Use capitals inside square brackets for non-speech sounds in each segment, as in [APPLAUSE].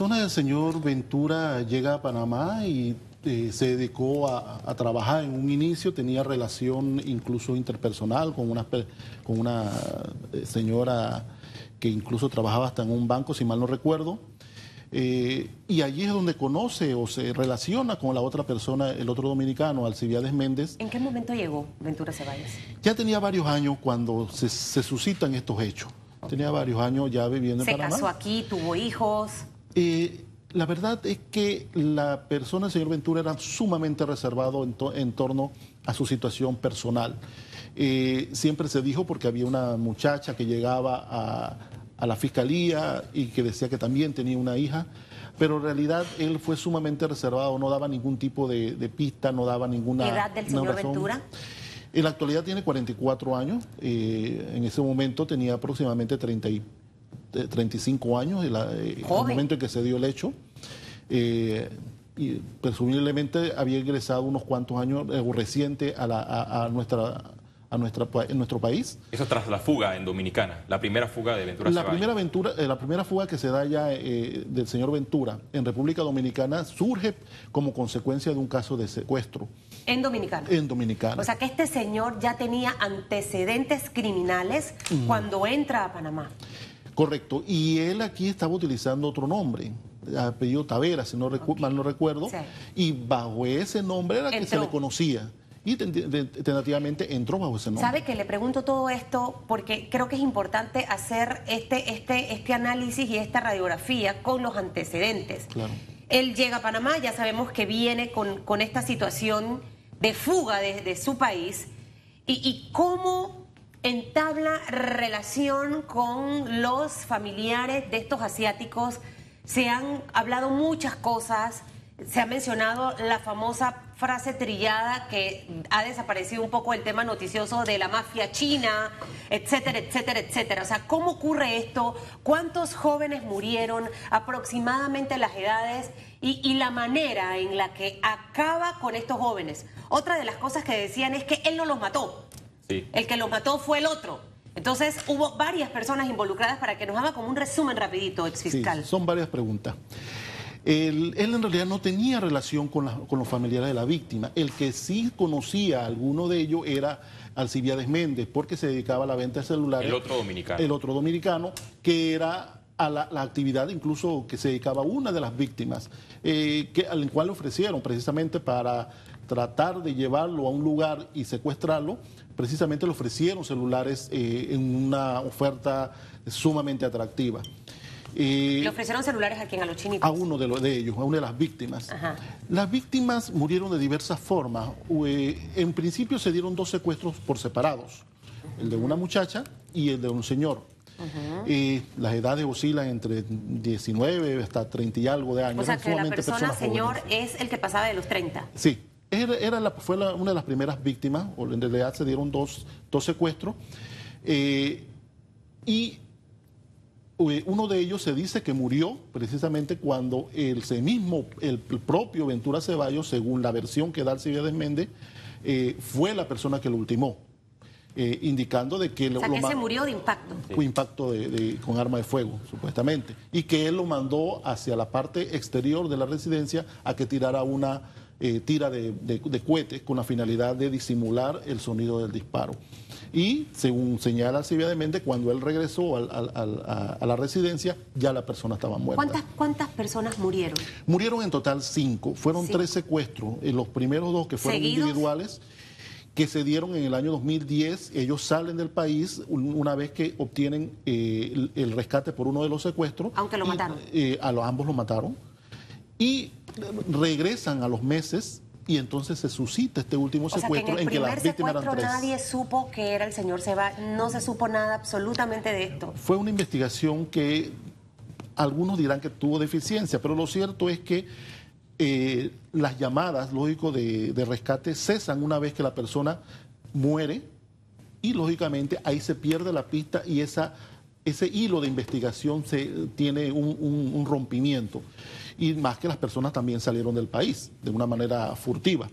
persona del señor Ventura llega a Panamá y eh, se dedicó a, a, trabajar en un inicio, tenía relación incluso interpersonal con una, con una eh, señora que incluso trabajaba hasta en un banco, si mal no recuerdo. Eh, y allí es donde conoce o se relaciona con la otra persona, el otro dominicano, Alcibiades Méndez. ¿En qué momento llegó Ventura Ceballos? Ya tenía varios años cuando se, se suscitan estos hechos. Tenía varios años ya viviendo en Panamá. ¿Se casó aquí, tuvo hijos? Eh, la verdad es que la persona del señor Ventura era sumamente reservado en, to en torno a su situación personal. Eh, siempre se dijo porque había una muchacha que llegaba a, a la fiscalía y que decía que también tenía una hija, pero en realidad él fue sumamente reservado, no daba ningún tipo de, de pista, no daba ninguna... ¿Qué edad del señor Ventura? En la actualidad tiene 44 años, eh, en ese momento tenía aproximadamente 30 y, eh, 35 años, en la, eh, el momento en que se dio el hecho. Eh, y presumiblemente había ingresado unos cuantos años eh, reciente a, la, a, a nuestra a nuestra, en nuestro país. Eso tras la fuga en Dominicana, la primera fuga de Ventura La primera, Ventura, eh, la primera fuga que se da ya eh, del señor Ventura en República Dominicana surge como consecuencia de un caso de secuestro. En Dominicana. En Dominicana. O sea que este señor ya tenía antecedentes criminales mm. cuando entra a Panamá. Correcto. Y él aquí estaba utilizando otro nombre, apellido Tavera, si no okay. mal no recuerdo. Sí. Y bajo ese nombre era Entró. que se le conocía y tentativamente entró bajo ese nombre. Sabe que le pregunto todo esto porque creo que es importante hacer este, este, este análisis y esta radiografía con los antecedentes. Claro. Él llega a Panamá, ya sabemos que viene con, con esta situación de fuga de, de su país y, y cómo entabla relación con los familiares de estos asiáticos. Se han hablado muchas cosas, se ha mencionado la famosa frase trillada que ha desaparecido un poco el tema noticioso de la mafia china, etcétera, etcétera, etcétera. O sea, ¿cómo ocurre esto? ¿Cuántos jóvenes murieron? Aproximadamente las edades y, y, la manera en la que acaba con estos jóvenes. Otra de las cosas que decían es que él no los mató. Sí. El que los mató fue el otro. Entonces hubo varias personas involucradas para que nos haga como un resumen rapidito, ex fiscal. Sí, son varias preguntas. Él, él, en realidad no tenía relación con, la, con, los familiares de la víctima. El que sí conocía a alguno de ellos era Alcibiades Méndez, porque se dedicaba a la venta de celulares. El otro dominicano. El otro dominicano, que era a la, la actividad incluso que se dedicaba a una de las víctimas, eh, que, al cual le ofrecieron precisamente para tratar de llevarlo a un lugar y secuestrarlo, precisamente le ofrecieron celulares eh, en una oferta sumamente atractiva. Eh, ¿Le ofrecieron celulares a quién? ¿A los chinitos? A uno de, los, de ellos, a una de las víctimas. Ajá. Las víctimas murieron de diversas formas. Eh, en principio se dieron dos secuestros por separados, el de una muchacha y el de un señor. Uh -huh. eh, las edades oscilan entre 19 hasta 30 y algo de años. O sea, que la persona, señor, jóvenes. es el que pasaba de los 30. Sí, era, era la, fue la, una de las primeras víctimas, o en realidad se dieron dos, dos secuestros. Eh, y uno de ellos se dice que murió precisamente cuando el mismo, el propio Ventura Ceballos, según la versión que da Alcibiades Méndez, eh, fue la persona que lo ultimó. Eh, indicando de que, o sea, lo, que se murió de impacto. Fue impacto de, de, con arma de fuego, supuestamente. Y que él lo mandó hacia la parte exterior de la residencia a que tirara una eh, tira de, de, de cohetes con la finalidad de disimular el sonido del disparo. Y según señala Alcibia Méndez, cuando él regresó al, al, al, a, a, la residencia, ya la persona estaba muerta. ¿Cuántas, cuántas personas murieron? Murieron en total cinco. Fueron sí. tres secuestros. Los primeros dos que fueron ¿Seguidos? individuales que se dieron en el año 2010. Ellos salen del país una vez que obtienen eh, el, el, rescate por uno de los secuestros. Aunque lo y, mataron. Eh, a los ambos lo mataron. Y regresan a los meses y entonces se suscita este último o secuestro que en, en, que las víctimas eran tres. Nadie supo que era el señor Seba, no se supo nada absolutamente de esto. Fue una investigación que algunos dirán que tuvo deficiencia, pero lo cierto es que eh, las llamadas, lógico, de, de rescate cesan una vez que la persona muere y lógicamente ahí se pierde la pista y esa, ese hilo de investigación se, tiene un, un, un rompimiento y más que las personas también salieron del país de una manera furtiva.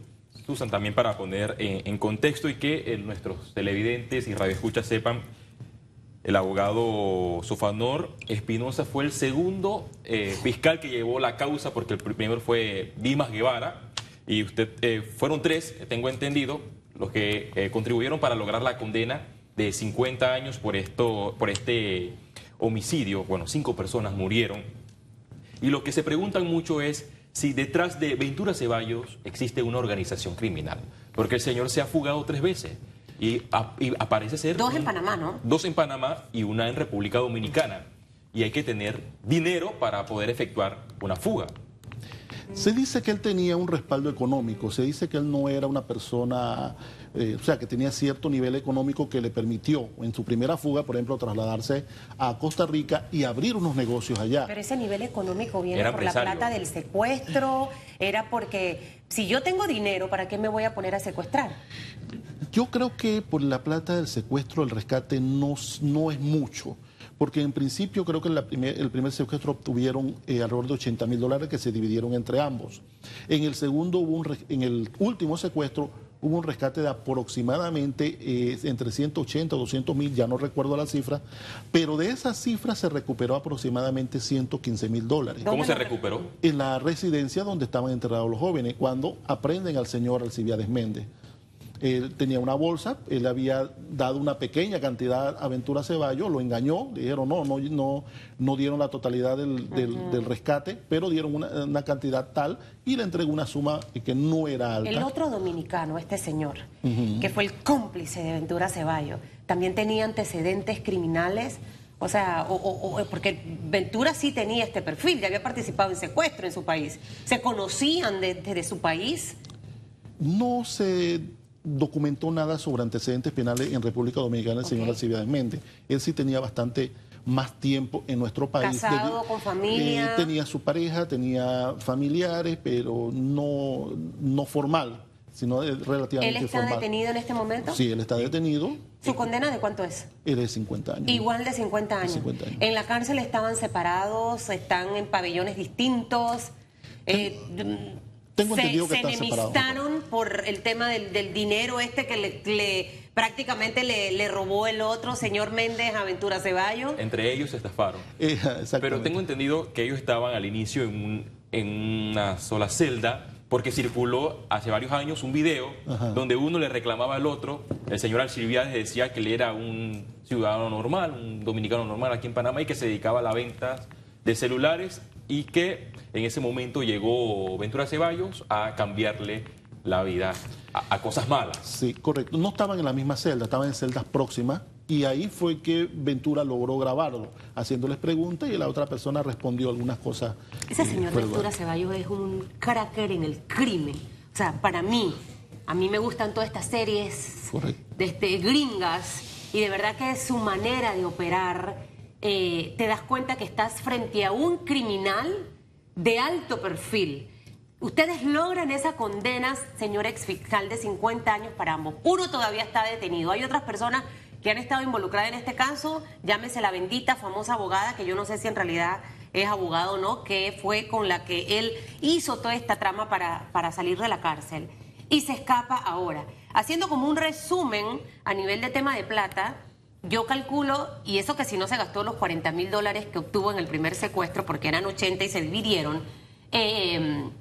Susan, también para poner en, contexto y que eh, nuestros televidentes y radioescuchas sepan, el abogado Sofanor Espinosa fue el segundo eh, fiscal que llevó la causa, porque el primero fue Dimas Guevara, y usted eh, fueron tres, tengo entendido, los que contribuyeron para lograr la condena de 50 años por, esto, por este homicidio. Bueno, cinco personas murieron. Y lo que se preguntan mucho es si detrás de Ventura Ceballos existe una organización criminal, porque el señor se ha fugado tres veces. Y, aparece ser... Dos en Panamá, ¿no? Dos en Panamá y una en República Dominicana. Y hay que tener dinero para poder efectuar una fuga. Se dice que él tenía un respaldo económico, se dice que él no era una persona, eh, o sea, que tenía cierto nivel económico que le permitió en su primera fuga, por ejemplo, trasladarse a Costa Rica y abrir unos negocios allá. Pero ese nivel económico viene por la plata del secuestro, era porque si yo tengo dinero, ¿para qué me voy a poner a secuestrar? Yo creo que por la plata del secuestro, el rescate no, no es mucho porque en principio creo que el primer secuestro obtuvieron eh, alrededor de 80 mil dólares que se dividieron entre ambos. En el segundo hubo un, en el último secuestro hubo un rescate de aproximadamente eh, entre 180 o 200 mil, ya no recuerdo la cifra, pero de esa cifra se recuperó aproximadamente 115 mil dólares. ¿Cómo se recuperó? En la residencia donde estaban enterrados los jóvenes, cuando aprenden al señor Alcibiades Méndez. Él tenía una bolsa, él había dado una pequeña cantidad a Ventura Ceballos, lo engañó, dijeron no, no, no, no dieron la totalidad del, del, rescate, pero dieron una, cantidad tal y le entregó una suma que no era alta. El otro dominicano, este señor, que fue el cómplice de Ventura Ceballos, también tenía antecedentes criminales. O sea, o, porque Ventura sí tenía este perfil, ya había participado en secuestro en su país. ¿Se conocían desde de su país? No se documentó nada sobre antecedentes penales en República Dominicana el señor Alcibiades Méndez. Él sí tenía bastante más tiempo en nuestro país. Casado, con familia. Eh, tenía su pareja, tenía familiares, pero no, no formal, sino relativamente ¿Él está detenido en este momento? Sí, él está detenido. ¿Su condena de cuánto es? Es 50 años. Igual de 50 años. En la cárcel estaban separados, están en pabellones distintos. Eh, tengo se, entendido que se enemistaron por el tema del, dinero este que le, prácticamente le, robó el otro señor Méndez Aventura Ceballos. Entre ellos se estafaron. [LAUGHS] Eh, Pero tengo entendido que ellos estaban al inicio en, en una sola celda porque circuló hace varios años un video donde uno le reclamaba al otro, el señor Alcibiades decía que él era un ciudadano normal, un dominicano normal aquí en Panamá y que se dedicaba a la venta de celulares y que en ese momento llegó Ventura Ceballos a cambiarle la vida a, cosas malas. Sí, correcto. No estaban en la misma celda, estaban en celdas próximas y ahí fue que Ventura logró grabarlo, haciéndoles preguntas y la otra persona respondió algunas cosas. Ese señor Ventura Ceballos es un carácter en el crimen. O sea, para mí, a mí me gustan todas estas series de este, gringas y de verdad que su manera de operar, eh, te das cuenta que estás frente a un criminal de alto perfil. Ustedes logran esa condena, señor exfiscal, de 50 años para ambos. Uno todavía está detenido. Hay otras personas que han estado involucradas en este caso, llámese la bendita famosa abogada, que yo no sé si en realidad es abogado o no, que fue con la que él hizo toda esta trama para, para salir de la cárcel. Y se escapa ahora. Haciendo como un resumen a nivel de tema de plata, yo calculo, y eso que si no se gastó los 40 mil dólares que obtuvo en el primer secuestro, porque eran 80 y se dividieron, em,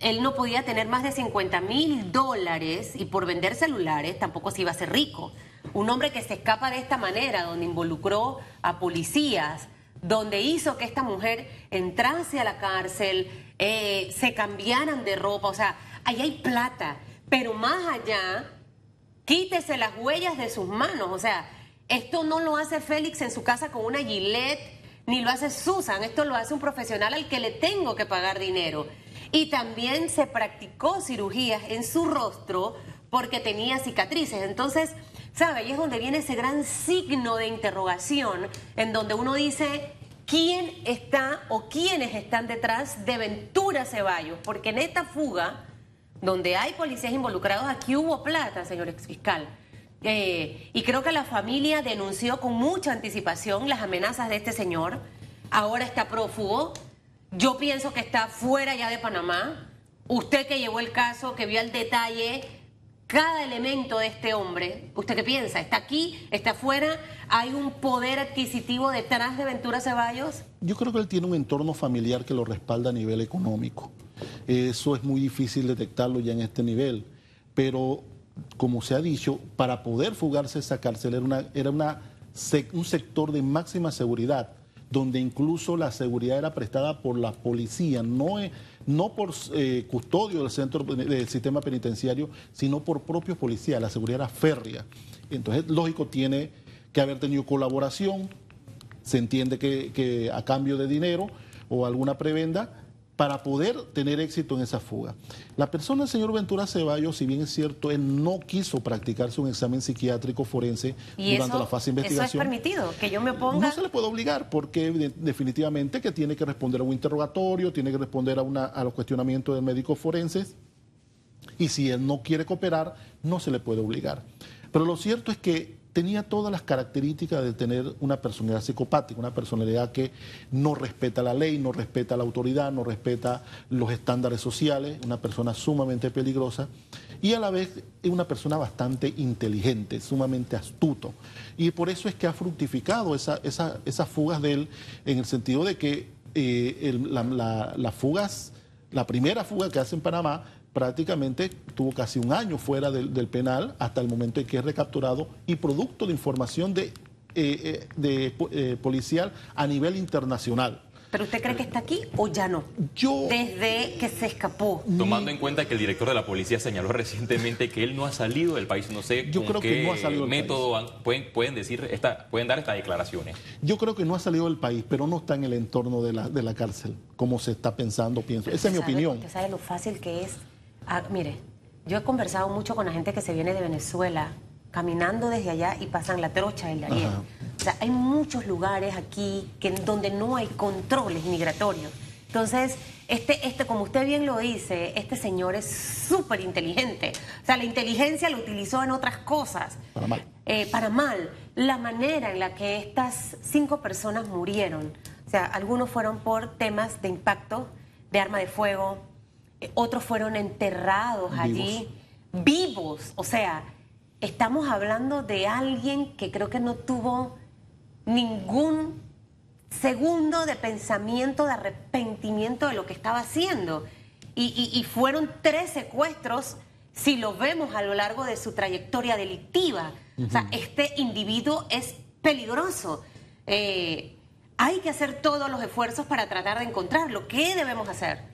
él no podía tener más de 50 mil dólares y por vender celulares tampoco se iba a ser rico. Un hombre que se escapa de esta manera, donde involucró a policías, donde hizo que esta mujer entrase a la cárcel, eh, se cambiaran de ropa, o sea, ahí hay plata, pero más allá, quítese las huellas de sus manos, o sea, esto no lo hace Félix en su casa con una gilet, ni lo hace Susan, esto lo hace un profesional al que le tengo que pagar dinero. Y también se practicó cirugías en su rostro porque tenía cicatrices. Entonces, ¿sabe? Ahí es donde viene ese gran signo de interrogación en donde uno dice, ¿quién está o quiénes están detrás de Ventura Ceballos? Porque en esta fuga, donde hay policías involucrados, aquí hubo plata, señor exfiscal. Eh, y creo que la familia denunció con mucha anticipación las amenazas de este señor. Ahora está prófugo. Yo pienso que está fuera ya de Panamá. Usted que llevó el caso, que vio el detalle, cada elemento de este hombre, ¿usted qué piensa? ¿Está aquí? ¿Está afuera? ¿Hay un poder adquisitivo detrás de Ventura Ceballos? Yo creo que él tiene un entorno familiar que lo respalda a nivel económico. Eso es muy difícil detectarlo ya en este nivel. Pero, como se ha dicho, para poder fugarse esa cárcel era, una, era una, un sector de máxima seguridad donde incluso la seguridad era prestada por la policía, no, no por eh, custodio del centro del sistema penitenciario, sino por propios policías. La seguridad era férrea. Entonces, lógico, tiene que haber tenido colaboración, se entiende que a cambio de dinero o alguna prebenda, para poder tener éxito en esa fuga. La persona del señor Ventura Ceballos, si bien es cierto, él no quiso practicarse un examen psiquiátrico forense durante la fase de investigación. ¿Eso es permitido? ¿Que yo me ponga? No se le puede obligar porque definitivamente que tiene que responder a un interrogatorio, tiene que responder a, una, a los cuestionamientos del médico forense y si él no quiere cooperar, no se le puede obligar. Pero lo cierto es que tenía todas las características de tener una personalidad psicopática, una personalidad que no respeta la ley, no respeta la autoridad, no respeta los estándares sociales, una persona sumamente peligrosa y a la vez una persona bastante inteligente, sumamente astuto. Y por eso es que ha fructificado esas fugas de él en el sentido de que eh, las fugas, la primera fuga que hace en Panamá, prácticamente tuvo casi un año fuera del, penal hasta el momento en que es recapturado y producto de información de, eh, eh, eh, policial a nivel internacional. ¿Pero usted cree que está aquí o ya no? Yo... Desde que se escapó. Tomando en cuenta que el director de la policía señaló recientemente que él no ha salido del país, no sé Yo creo que no ha salido del método Pueden, pueden, decir esta, pueden dar estas declaraciones. Yo creo que no ha salido del país, pero no está en el entorno de la, de la cárcel, como se está pensando, pienso. Esa es mi opinión. Usted sabe lo fácil que es Ah, mire, yo he conversado mucho con la gente que se viene de Venezuela, caminando desde allá y pasan la trocha del Darién. O sea, hay muchos lugares aquí que, donde no hay controles migratorios. Entonces, este, este, como usted bien lo dice, este señor es súper inteligente. O sea, la inteligencia lo utilizó en otras cosas. Para mal. Eh, para mal. La manera en la que estas cinco personas murieron. O sea, algunos fueron por temas de impacto, de arma de fuego, otros fueron enterrados allí vivos. O sea, estamos hablando de alguien que creo que no tuvo ningún segundo de pensamiento, de arrepentimiento de lo que estaba haciendo. Y, fueron tres secuestros, si lo vemos a lo largo de su trayectoria delictiva. O sea, este individuo es peligroso. Eh, hay que hacer todos los esfuerzos para tratar de encontrarlo. ¿Qué debemos hacer?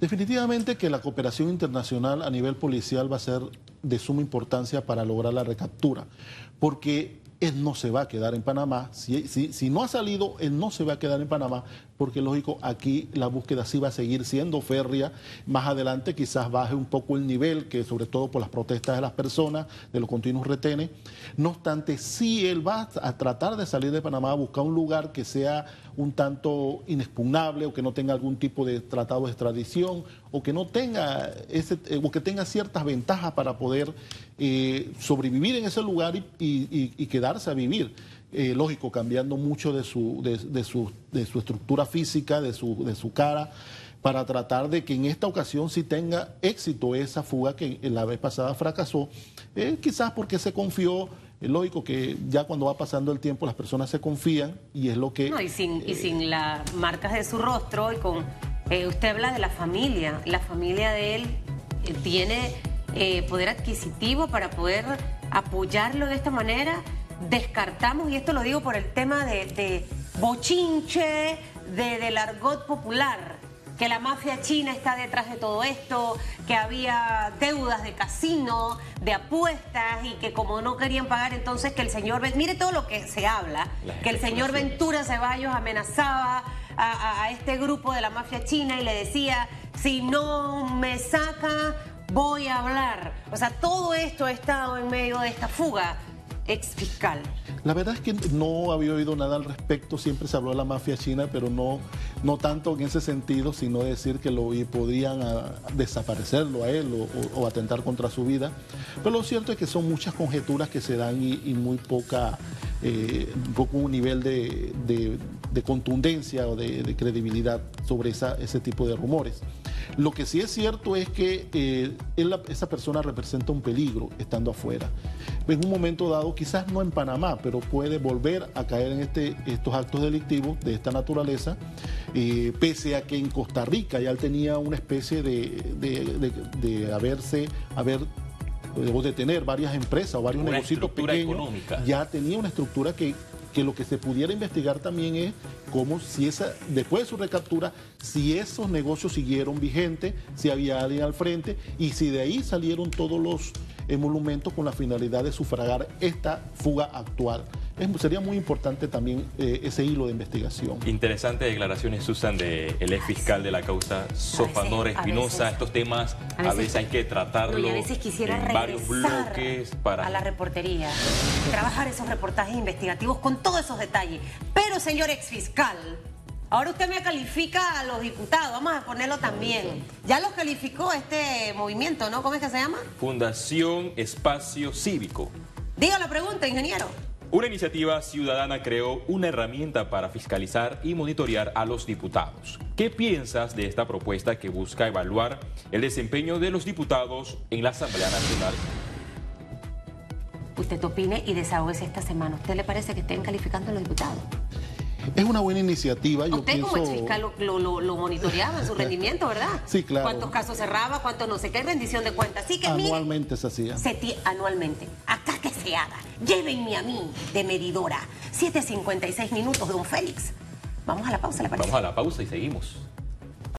Definitivamente que la cooperación internacional a nivel policial va a ser de suma importancia para lograr la recaptura, porque él no se va a quedar en Panamá. Si, no ha salido, él no se va a quedar en Panamá, porque lógico, aquí la búsqueda sí va a seguir siendo férrea. Más adelante quizás baje un poco el nivel, que sobre todo por las protestas de las personas, de los continuos retenes. No obstante, sí él va a tratar de salir de Panamá a buscar un lugar que sea un tanto inexpugnable o que no tenga algún tipo de tratado de extradición o que no tenga ese, eh, o que tenga ciertas ventajas para poder eh, sobrevivir en ese lugar y, quedarse a vivir. Eh, lógico, cambiando mucho de su, de, su, de su estructura física, de su, de su cara, para tratar de que en esta ocasión sí tenga éxito esa fuga que la vez pasada fracasó, quizás porque se confió es lógico que ya cuando va pasando el tiempo las personas se confían y es lo que... No, y sin, y sin las marcas de su rostro y con... Eh, usted habla de la familia, la familia de él eh, tiene eh, poder adquisitivo para poder apoyarlo de esta manera. Descartamos, y esto lo digo por el tema de, de bochinche, de, del argot popular que la mafia china está detrás de todo esto, que había deudas de casino, de apuestas y que como no querían pagar entonces que el señor, mire todo lo que se habla, que el señor Ventura Ceballos amenazaba a, a este grupo de la mafia china y le decía, si no me saca, voy a hablar. O sea, todo esto ha estado en medio de esta fuga ex fiscal. La verdad es que no había oído nada al respecto, siempre se habló de la mafia china, pero no, no tanto en ese sentido, sino decir que lo podían ah, desaparecerlo a él o, atentar contra su vida. Pero lo cierto es que son muchas conjeturas que se dan y, muy poca eh, un poco un nivel de, de- de contundencia o de, credibilidad sobre ese tipo de rumores. Lo que sí es cierto es que eh, esa persona representa un peligro estando afuera. En un momento dado, quizás no en Panamá, pero puede volver a caer en este, estos actos delictivos de esta naturaleza, eh, pese a que en Costa Rica ya él tenía una especie de, de- de- de haberse, haber o de tener varias empresas o varios negocios pequeños, económica. ya tenía una estructura que, que lo que se pudiera investigar también es cómo si esa, después de su recaptura, si esos negocios siguieron vigentes, si había alguien al frente y si de ahí salieron todos los emolumentos con la finalidad de sufragar esta fuga actual. Es- sería muy importante también eh, ese hilo de investigación. Interesantes declaraciones, Susan, del ex fiscal de la causa Sofanor Espinosa. Estos temas a a veces- hay que tratarlo No, a veces quisiera en varios bloques para... a la reportería, trabajar esos reportajes investigativos con todos esos detalles. Pero, señor exfiscal, ahora usted me califica a los diputados, vamos a ponerlo también. Ya los calificó este movimiento, ¿no? ¿Cómo es que se llama? Fundación Espacio Cívico. Diga la pregunta, ingeniero. Una iniciativa ciudadana creó una herramienta para fiscalizar y monitorear a los diputados. ¿Qué piensas de esta propuesta que busca evaluar el desempeño de los diputados en la Asamblea Nacional? Usted opine y desahógese esta semana. ¿Usted le parece que estén calificando a los diputados? Es una buena iniciativa. Yo Usted como pienso- exfiscal lo, lo, lo, lo monitoreaba en su [LAUGHS] rendimiento, ¿verdad? Sí, claro. ¿Cuántos casos cerraba? ¿Cuántos no sé qué? Rendición de cuentas. Así que mire, Anualmente se hacía. se anualmente. Llévenme a mí de medidora. 7.56 minutos, don Félix. Vamos a la pausa, ¿le parece? Vamos a la pausa y seguimos.